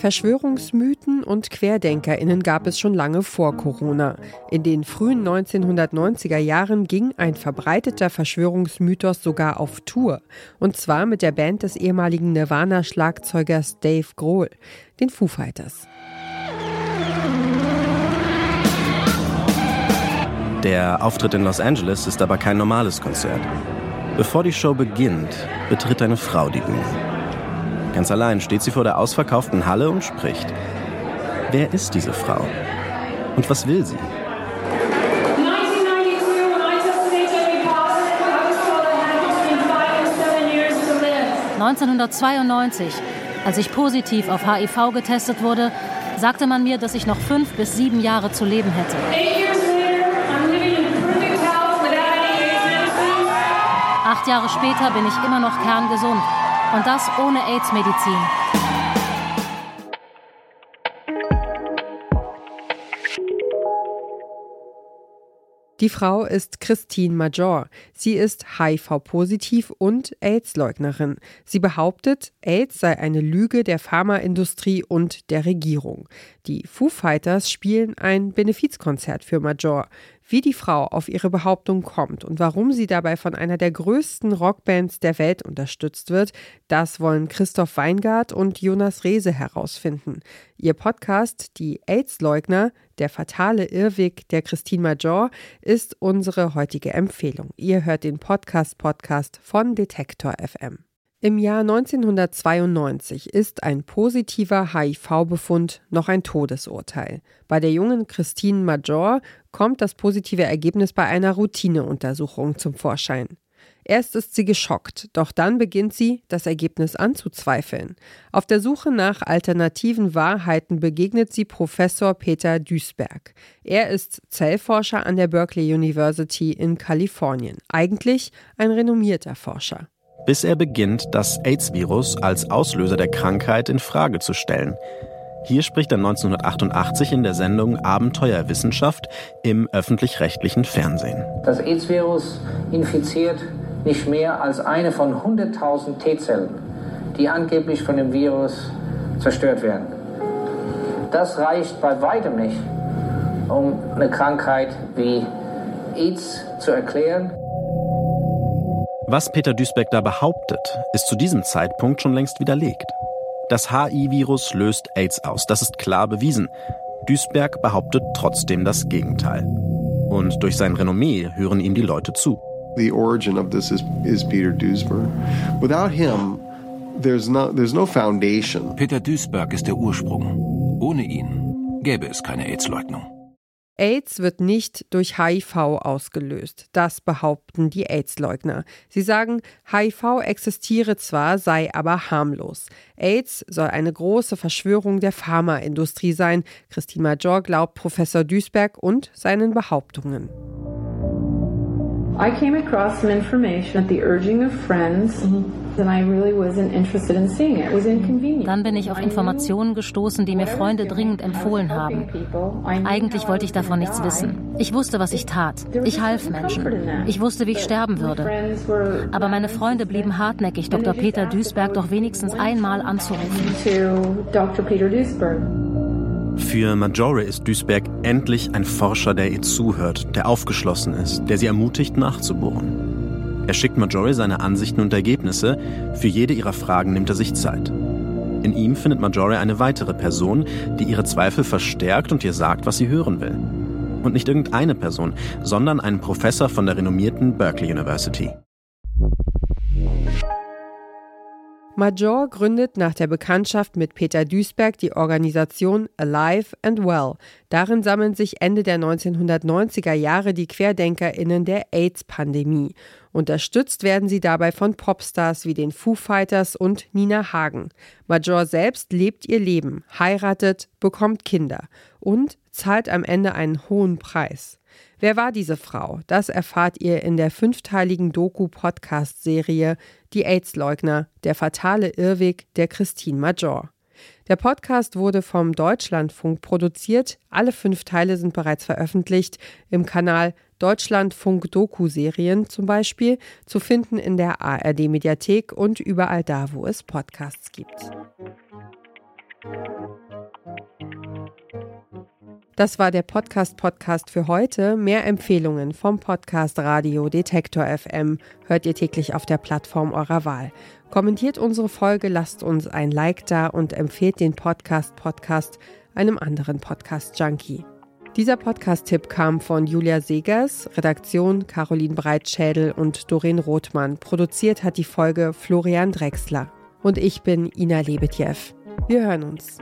Verschwörungsmythen und Querdenkerinnen gab es schon lange vor Corona. In den frühen 1990er Jahren ging ein verbreiteter Verschwörungsmythos sogar auf Tour. Und zwar mit der Band des ehemaligen Nirvana-Schlagzeugers Dave Grohl, den Foo Fighters. Der Auftritt in Los Angeles ist aber kein normales Konzert. Bevor die Show beginnt, betritt eine Frau die Bühne. Ganz allein steht sie vor der ausverkauften Halle und spricht. Wer ist diese Frau? Und was will sie? 1992, als ich positiv auf HIV getestet wurde, sagte man mir, dass ich noch fünf bis sieben Jahre zu leben hätte. Acht Jahre später bin ich immer noch kerngesund und das ohne AIDS-Medizin. Die Frau ist Christine Major. Sie ist HIV-positiv und AIDS-Leugnerin. Sie behauptet, AIDS sei eine Lüge der Pharmaindustrie und der Regierung. Die Foo Fighters spielen ein Benefizkonzert für Major. Wie die Frau auf ihre Behauptung kommt und warum sie dabei von einer der größten Rockbands der Welt unterstützt wird, das wollen Christoph Weingart und Jonas Rehse herausfinden. Ihr Podcast Die AIDS-Leugner, der fatale Irrweg der Christine Major, ist unsere heutige Empfehlung. Ihr hört den Podcast-Podcast von Detektor FM. Im Jahr 1992 ist ein positiver HIV-Befund noch ein Todesurteil. Bei der jungen Christine Major kommt das positive Ergebnis bei einer Routineuntersuchung zum Vorschein. Erst ist sie geschockt, doch dann beginnt sie, das Ergebnis anzuzweifeln. Auf der Suche nach alternativen Wahrheiten begegnet sie Professor Peter Duisberg. Er ist Zellforscher an der Berkeley University in Kalifornien, eigentlich ein renommierter Forscher bis er beginnt, das AIDS-Virus als Auslöser der Krankheit in Frage zu stellen. Hier spricht er 1988 in der Sendung Abenteuerwissenschaft im öffentlich-rechtlichen Fernsehen. Das AIDS-Virus infiziert nicht mehr als eine von 100.000 T-Zellen, die angeblich von dem Virus zerstört werden. Das reicht bei weitem nicht, um eine Krankheit wie AIDS zu erklären. Was Peter Duisberg da behauptet, ist zu diesem Zeitpunkt schon längst widerlegt. Das HI-Virus löst AIDS aus, das ist klar bewiesen. Duisberg behauptet trotzdem das Gegenteil. Und durch sein Renommee hören ihm die Leute zu. The origin of this is, is Peter Duisberg. Without him, there's no, there's no foundation. Peter Duisberg ist der Ursprung. Ohne ihn gäbe es keine AIDS-Leugnung. AIDS wird nicht durch HIV ausgelöst. Das behaupten die AIDS-Leugner. Sie sagen, HIV existiere zwar, sei aber harmlos. AIDS soll eine große Verschwörung der Pharmaindustrie sein. Christine Major glaubt Professor Duisberg und seinen Behauptungen. I came across some information at the urging of friends. Mhm. Dann bin ich auf Informationen gestoßen, die mir Freunde dringend empfohlen haben. Eigentlich wollte ich davon nichts wissen. Ich wusste, was ich tat. Ich half Menschen. Ich wusste, wie ich sterben würde. Aber meine Freunde blieben hartnäckig, Dr. Peter Duisberg doch wenigstens einmal anzurufen. Für Majore ist Duisberg endlich ein Forscher, der ihr zuhört, der aufgeschlossen ist, der sie ermutigt, nachzubohren. Er schickt Marjorie seine Ansichten und Ergebnisse. Für jede ihrer Fragen nimmt er sich Zeit. In ihm findet Marjorie eine weitere Person, die ihre Zweifel verstärkt und ihr sagt, was sie hören will. Und nicht irgendeine Person, sondern einen Professor von der renommierten Berkeley University. Major gründet nach der Bekanntschaft mit Peter Duisberg die Organisation Alive and Well. Darin sammeln sich Ende der 1990er Jahre die QuerdenkerInnen der AIDS-Pandemie. Unterstützt werden sie dabei von Popstars wie den Foo Fighters und Nina Hagen. Major selbst lebt ihr Leben, heiratet, bekommt Kinder und zahlt am Ende einen hohen Preis. Wer war diese Frau? Das erfahrt ihr in der fünfteiligen Doku-Podcast-Serie Die AIDS-Leugner, der fatale Irrweg der Christine Major. Der Podcast wurde vom Deutschlandfunk produziert. Alle fünf Teile sind bereits veröffentlicht im Kanal Deutschlandfunk Doku-Serien zum Beispiel, zu finden in der ARD-Mediathek und überall da, wo es Podcasts gibt. Das war der Podcast Podcast für heute. Mehr Empfehlungen vom Podcast Radio Detektor FM hört ihr täglich auf der Plattform eurer Wahl. Kommentiert unsere Folge, lasst uns ein Like da und empfehlt den Podcast Podcast einem anderen Podcast Junkie. Dieser Podcast-Tipp kam von Julia Segers, Redaktion Caroline Breitschädel und Doreen Rothmann. Produziert hat die Folge Florian Drexler. Und ich bin Ina Lebetjew. Wir hören uns.